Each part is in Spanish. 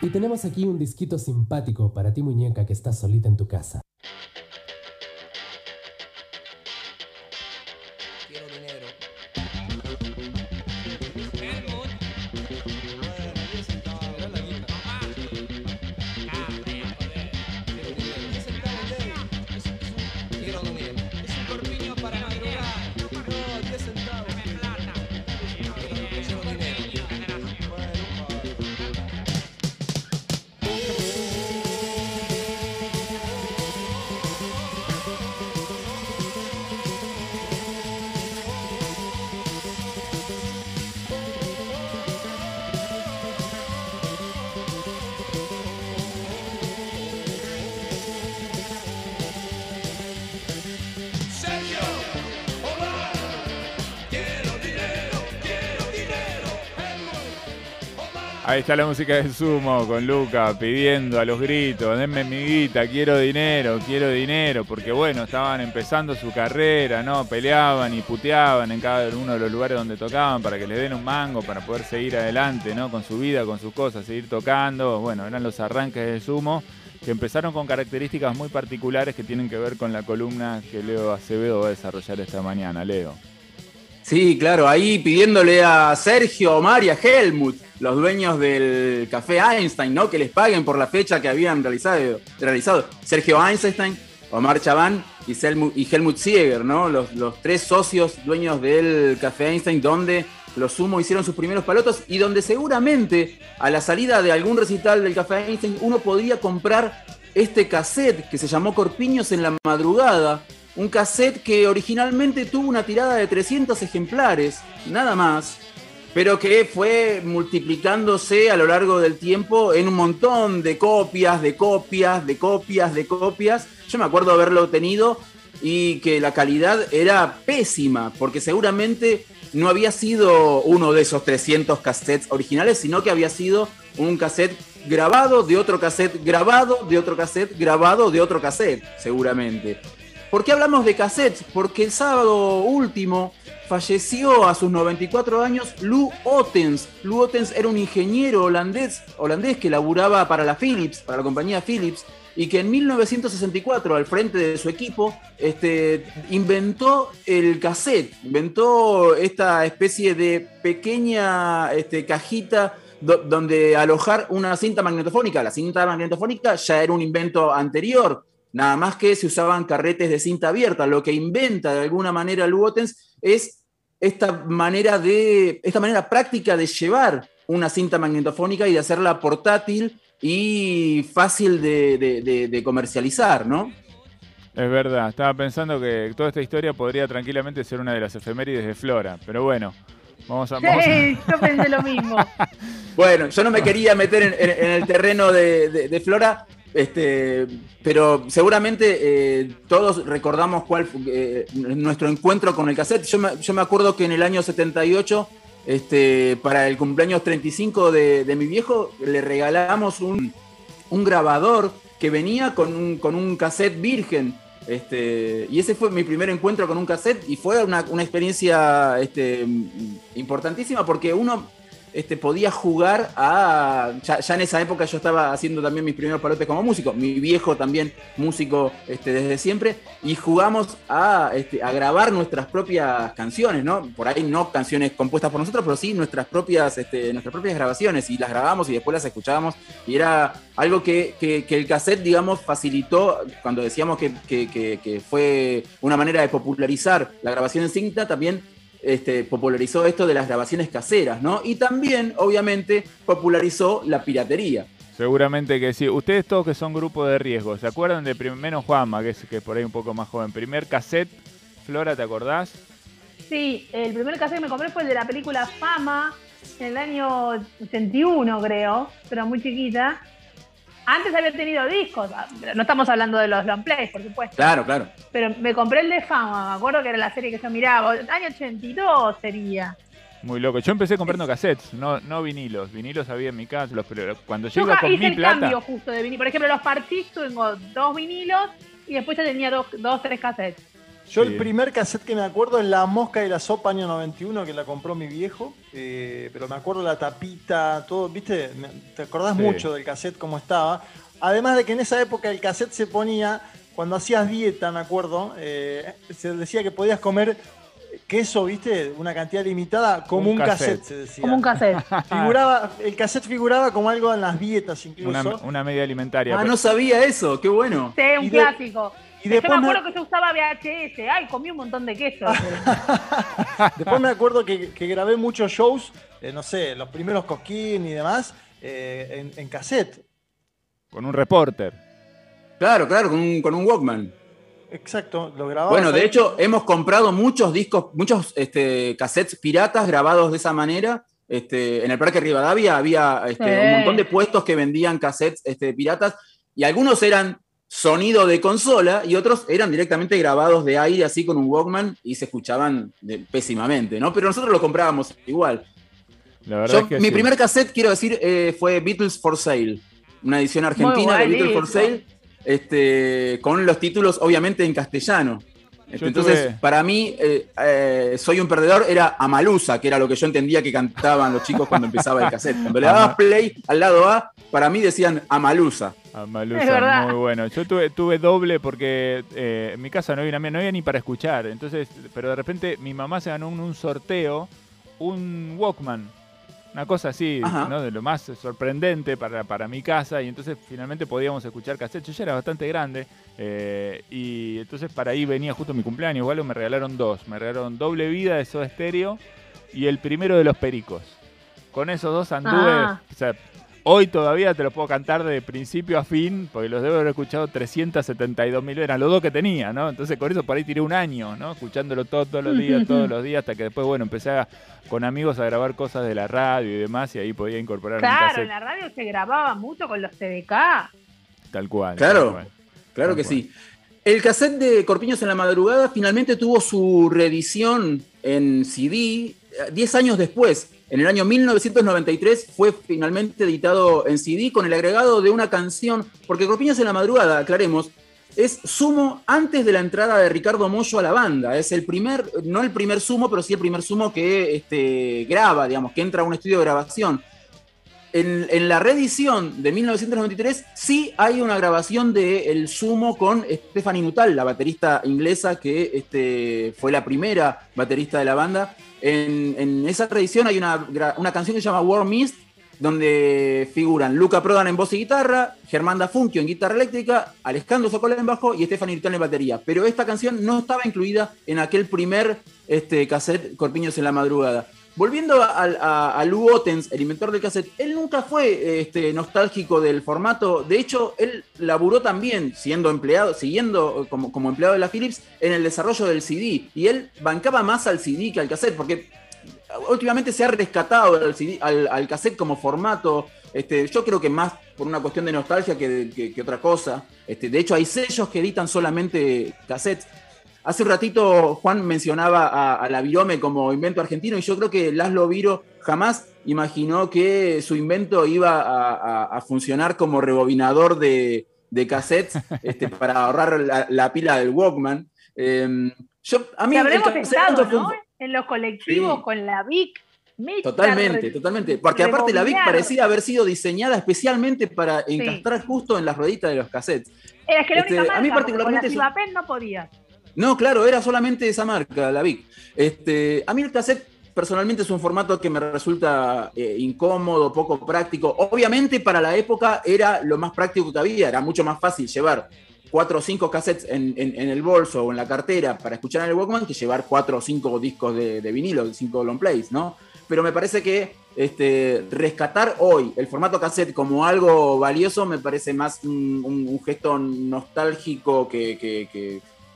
Y tenemos aquí un disquito simpático para ti muñeca que estás solita en tu casa. Ahí está la música de Sumo con Luca pidiendo a los gritos, denme mi guita, quiero dinero, quiero dinero, porque bueno, estaban empezando su carrera, ¿no? Peleaban y puteaban en cada uno de los lugares donde tocaban para que les den un mango, para poder seguir adelante, ¿no? Con su vida, con sus cosas, seguir tocando. Bueno, eran los arranques de Sumo que empezaron con características muy particulares que tienen que ver con la columna que Leo Acevedo va a desarrollar esta mañana. Leo. Sí, claro, ahí pidiéndole a Sergio, Omar Helmut, los dueños del café Einstein, ¿no? Que les paguen por la fecha que habían realizado. realizado. Sergio Einstein, Omar Chaván y, Helmut, Sieger, ¿no? Los, tres socios dueños del café Einstein, donde los Sumo hicieron sus primeros palotos y donde seguramente a la salida de algún recital del café Einstein uno podría comprar este cassette que se llamó Corpiños en la madrugada, un cassette que originalmente tuvo una tirada de 300 ejemplares, nada más, pero que fue multiplicándose a lo largo del tiempo en un montón de copias, de copias, de copias, de copias. Yo me acuerdo haberlo tenido y que la calidad era pésima, porque seguramente no había sido uno de esos 300 cassettes originales, sino que había sido un cassette grabado de otro cassette, grabado de otro cassette, grabado de otro cassette, seguramente. ¿Por qué hablamos de cassettes? Porque el sábado último falleció a sus 94 años Lou Ottens. Lou Ottens era un ingeniero holandés, holandés que laburaba para la Philips, para la compañía Philips, y que en 1964, al frente de su equipo, este, inventó el cassette, inventó esta especie de pequeña este, cajita donde alojar una cinta magnetofónica. La cinta magnetofónica ya era un invento anterior, Nada más que se usaban carretes de cinta abierta. Lo que inventa de alguna manera Lugotens es esta manera, de, esta manera práctica de llevar una cinta magnetofónica y de hacerla portátil y fácil de, comercializar, ¿no? Es verdad, estaba pensando que toda esta historia podría tranquilamente ser una de las efemérides de Flora, pero bueno, vamos a... Sí, yo pensé lo mismo. bueno, yo no me quería meter en, el terreno de, Flora, este, pero seguramente eh, todos recordamos cuál fue eh, nuestro encuentro con el cassette. Yo me, acuerdo que en el año 78, este, para el cumpleaños 35 de, mi viejo, le regalamos un, grabador que venía con un, con un cassette virgen. Este, y ese fue mi primer encuentro con un cassette y fue una, experiencia este, importantísima porque uno este, podía jugar a. Ya, en esa época yo estaba haciendo también mis primeros palotes como músico. Mi viejo también, músico este, desde siempre. Y jugamos a, este, a grabar nuestras propias canciones, ¿no? Por ahí no canciones compuestas por nosotros, pero sí nuestras propias, este, nuestras propias grabaciones. Y las grabamos y después las escuchábamos. Y era algo que, el cassette, digamos, facilitó cuando decíamos que, que fue una manera de popularizar la grabación en cinta, también este, popularizó esto de las grabaciones caseras, ¿no? Y también, obviamente, popularizó la piratería. Seguramente que sí. Ustedes todos que son grupo de riesgo, ¿se acuerdan de menos Juanma, que es, que por ahí un poco más joven? Primer cassette, Flora, ¿te acordás? Sí, el primer cassette que me compré fue el de la película Fama, en el año 81 creo, pero muy chiquita. Antes había tenido discos, ah, no estamos hablando de los long plays, por supuesto. Claro, claro. Pero me compré el de Fama, me acuerdo que era la serie que yo miraba, año 82 sería. Muy loco. Yo empecé comprando cassettes, no, no vinilos. Vinilos había en mi casa, los, pero cuando yo iba con hice mi el cambio justo de vinilo. Por ejemplo, los parchís tengo dos vinilos y después ya tenía dos, dos tres cassettes. Yo Sí. el primer cassette que me acuerdo es La Mosca y la Sopa año 91, que la compró mi viejo. eh, pero me acuerdo la tapita, todo, ¿viste? ¿Te acordás Sí. mucho del cassette cómo estaba? Además de que en esa época el cassette se ponía, cuando hacías dieta, me acuerdo, eh, se decía que podías comer queso, ¿viste? Una cantidad limitada, como Un un, cassette. cassette. se decía. Como un cassette. Figuraba, el cassette figuraba como algo en las dietas incluso. Una, una media alimentaria. Ah, pero- no sabía eso, qué bueno. Sí, un Y de- clásico. Y Yo después me me- acuerdo que yo usaba VHS. Ay, comí un montón de queso. Después me acuerdo que, que grabé muchos shows, eh, no sé, los primeros Cosquín y demás, eh, en, en cassette. Con un reporter. Claro, claro, con un, con un Walkman. Exacto, lo grababa. Bueno, de hecho, hemos comprado muchos discos, muchos este, cassettes piratas grabados de esa manera. Este, en el Parque Rivadavia había este, Sí. un montón de puestos que vendían cassettes este, piratas y algunos eran sonido de consola y otros eran directamente grabados de aire así con un Walkman y se escuchaban de- pésimamente, ¿no? Pero nosotros lo comprábamos igual. La verdad Yo, es que mi sí. primer cassette, quiero decir, eh, fue Beatles for Sale, una edición argentina de Beatles for. Sale, este, con los títulos obviamente en castellano. Este, Yo Entonces, tuve- para mí, eh, eh, Soy un perdedor era Amalusa, que era lo que yo entendía que cantaban los chicos cuando empezaba el cassette. Cuando le dabas play al lado A, para mí decían Amalusa. A Malusa, Es verdad. muy bueno. Yo tuve, tuve doble porque eh, en mi casa no había, una- no había ni para escuchar. Entonces, pero de repente mi mamá se ganó en un sorteo un Walkman. Una cosa así. ¿no? De lo más sorprendente para, para mi casa. Y entonces finalmente podíamos escuchar cassette. Yo ya era bastante grande. eh, y entonces para ahí venía justo mi cumpleaños. Igual me regalaron dos. Me regalaron Doble Vida de Soda Stereo y el primero de los Pericos. Con esos dos anduve. Ah. o sea, Hoy todavía te lo puedo cantar de principio a fin, porque los debo haber escuchado 372 mil eran los dos que tenía, ¿no? Entonces con eso por ahí tiré un año, ¿no? Escuchándolo todo, todos los días, todos los días, hasta que después, bueno, empecé a- con amigos a grabar cosas de la radio y demás, y ahí podía incorporar Claro, en la radio se grababa mucho con los TDK. tal cual. Claro. tal cual. Claro Tal que cual. sí. El cassette de Corpiños en la Madrugada finalmente tuvo su reedición en CD eh, 10 años después. En el año 1993 fue finalmente editado en CD con el agregado de una canción, porque Corpiños en la Madrugada, aclaremos, es sumo antes de la entrada de Ricardo Mollo a la banda. Es el primer, no el primer sumo, pero sí el primer sumo que este, graba, digamos, que entra a un estudio de grabación. En, en la reedición de 1993 sí hay una grabación de El Sumo con Stephanie Nuttall, la baterista inglesa que este, fue la primera baterista de la banda. En, esa reedición hay una, una canción que se llama War Mist, donde figuran Luca Prodan en voz y guitarra, Germán Dafunquio en guitarra eléctrica, Alejandro Socola en bajo y Stephanie Nuttall en batería. Pero esta canción no estaba incluida en aquel primer este, cassette Corpiños en la madrugada. Volviendo a, Lou Ottens, el inventor del cassette, él nunca fue este, nostálgico del formato. De hecho, él laburó también, siendo empleado, siguiendo como, como empleado de la Philips, en el desarrollo del CD. Y él bancaba más al CD que al cassette, porque últimamente se ha rescatado al, CD al, cassette como formato. Este, yo creo que más por una cuestión de nostalgia que otra cosa. Este, de hecho, hay sellos que editan solamente cassettes. Hace un ratito Juan mencionaba a, a la Virome como invento argentino y yo creo que Laszlo Viro jamás imaginó que su invento iba a, a- a funcionar como rebobinador de, de cassettes este, para ahorrar la, la pila del Walkman. Eh, yo, a mí habremos cassette estado, ¿no? En los colectivos Sí. con la VIC. Totalmente, totalmente. Porque aparte la VIC parecía haber sido diseñada especialmente para encastrar justo en las rueditas de los cassettes. Era que la Este, única marca, a mí particularmente Con la Cibapen no podía. No, claro, era solamente esa marca, la VIC. Este, a mí el cassette personalmente es un formato que me resulta eh, incómodo, poco práctico. Obviamente para la época era lo más práctico que había, era mucho más fácil llevar cuatro o cinco cassettes en, el bolso o en la cartera para escuchar en el Walkman que llevar cuatro o cinco discos de, de vinilo, cinco long plays, ¿no? Pero me parece que este, rescatar hoy el formato cassette como algo valioso me parece más un, gesto nostálgico que-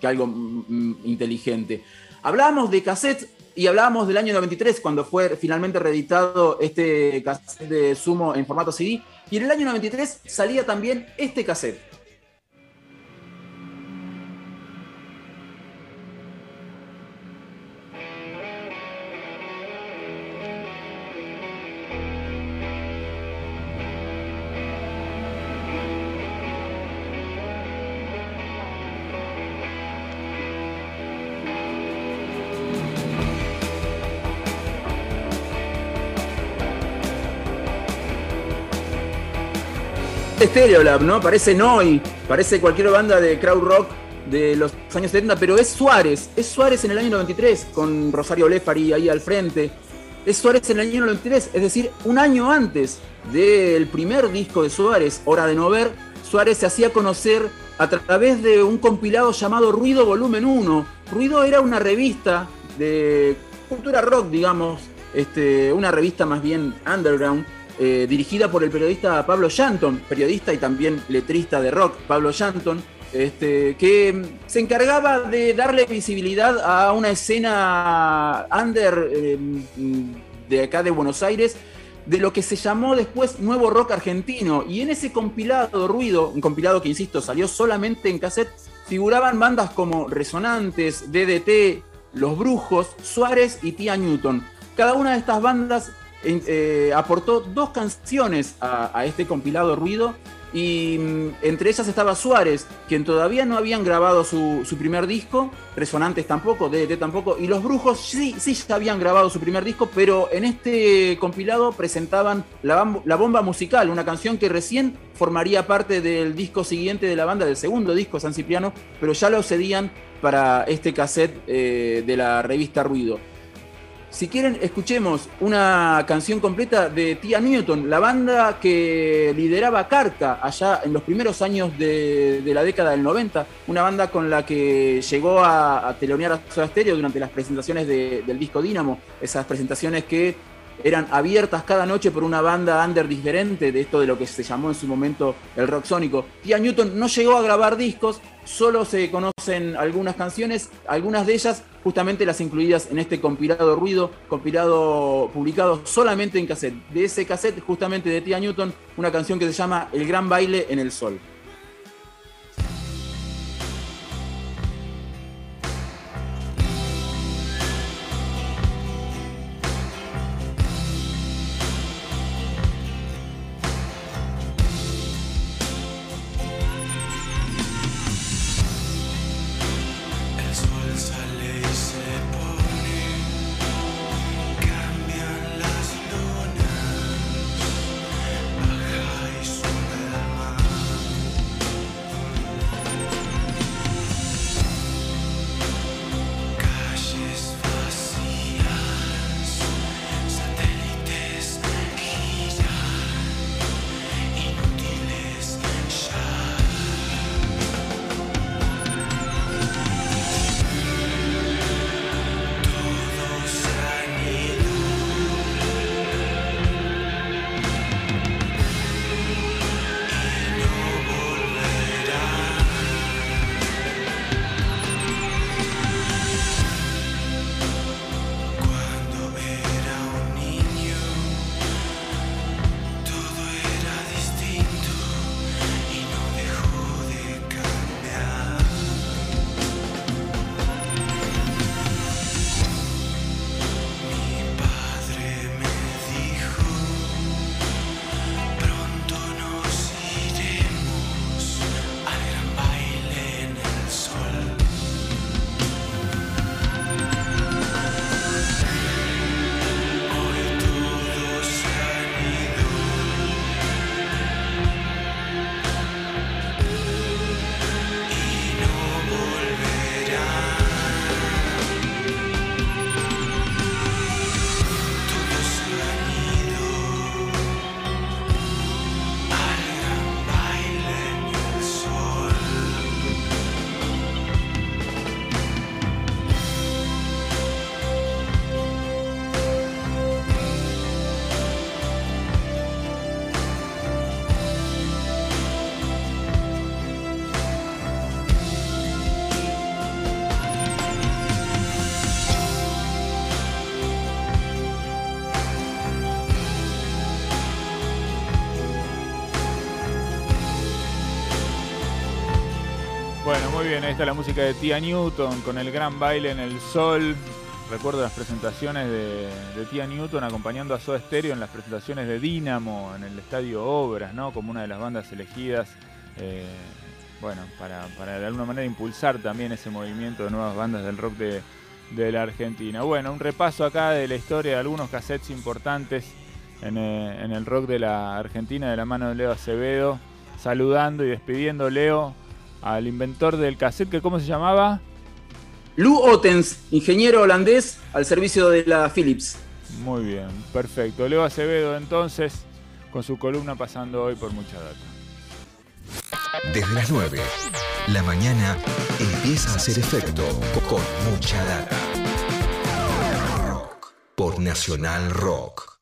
que algo mm, inteligente. Hablábamos de cassette y hablábamos del año 93 cuando fue finalmente reeditado este cassette de Sumo en formato CD y en el año 93 salía también este cassette. Stereolab, ¿no? Parece Noi, parece cualquier banda de crowd rock de los años 70, pero es Suárez, es Suárez en el año 93, con Rosario Lefari ahí al frente. Es Suárez en el año 93, es decir, un año antes del primer disco de Suárez, Hora de No Ver, Suárez se hacía conocer a través de un compilado llamado Ruido Volumen 1. Ruido era una revista de cultura rock, digamos, este, una revista más bien underground, eh, dirigida por el periodista Pablo Shanton, periodista y también letrista de rock, Pablo Shanton, este, que se encargaba de darle visibilidad a una escena under em, de acá de Buenos Aires, de lo que se llamó después Nuevo Rock Argentino. Y en ese compilado Ruido, un compilado que, insisto, salió solamente en cassette, figuraban bandas como Resonantes, DDT, Los Brujos, Suárez y Tía Newton. Cada una de estas bandas eh, aportó dos canciones a, este compilado Ruido y mm, entre ellas estaba Suárez, quien todavía no habían grabado su, primer disco, Resonantes tampoco, DDT tampoco, y Los Brujos sí, sí ya habían grabado su primer disco, pero en este compilado presentaban la, la Bomba Musical, una canción que recién formaría parte del disco siguiente de la banda, del segundo disco San Cipriano, pero ya lo cedían para este cassette eh, de la revista Ruido. Si quieren, escuchemos una canción completa de Tia Newton, la banda que lideraba Carca allá en los primeros años de, la década del 90, una banda con la que llegó a, telonear a Soda Stereo durante las presentaciones del disco Dynamo, esas presentaciones que eran abiertas cada noche por una banda under diferente de esto de lo que se llamó en su momento el rock sónico. Tia Newton no llegó a grabar discos, solo se conocen algunas canciones, algunas de ellas justamente las incluidas en este compilado Ruido, compilado publicado solamente en cassette. De ese cassette justamente de Tia Newton, una canción que se llama El gran baile en el sol. Bien, ahí está la música de Tia Newton con el gran baile en el sol. Recuerdo las presentaciones de, Tia Newton acompañando a Soda Stereo en las presentaciones de Dynamo en el Estadio Obras, ¿no? Como una de las bandas elegidas, eh, bueno, para, de alguna manera impulsar también ese movimiento de nuevas bandas del rock de, la Argentina. Bueno, un repaso acá de la historia de algunos cassettes importantes en, eh, en el rock de la Argentina de la mano de Leo Acevedo saludando y despidiendo, Leo, al inventor del cassette, que ¿cómo se llamaba? Lou Ottens, ingeniero holandés al servicio de la Philips. Muy bien, perfecto. Leo Acevedo entonces, con su columna pasando hoy por mucha data. Desde las 9, la mañana empieza a hacer efecto con mucha data. Rock por Nacional Rock.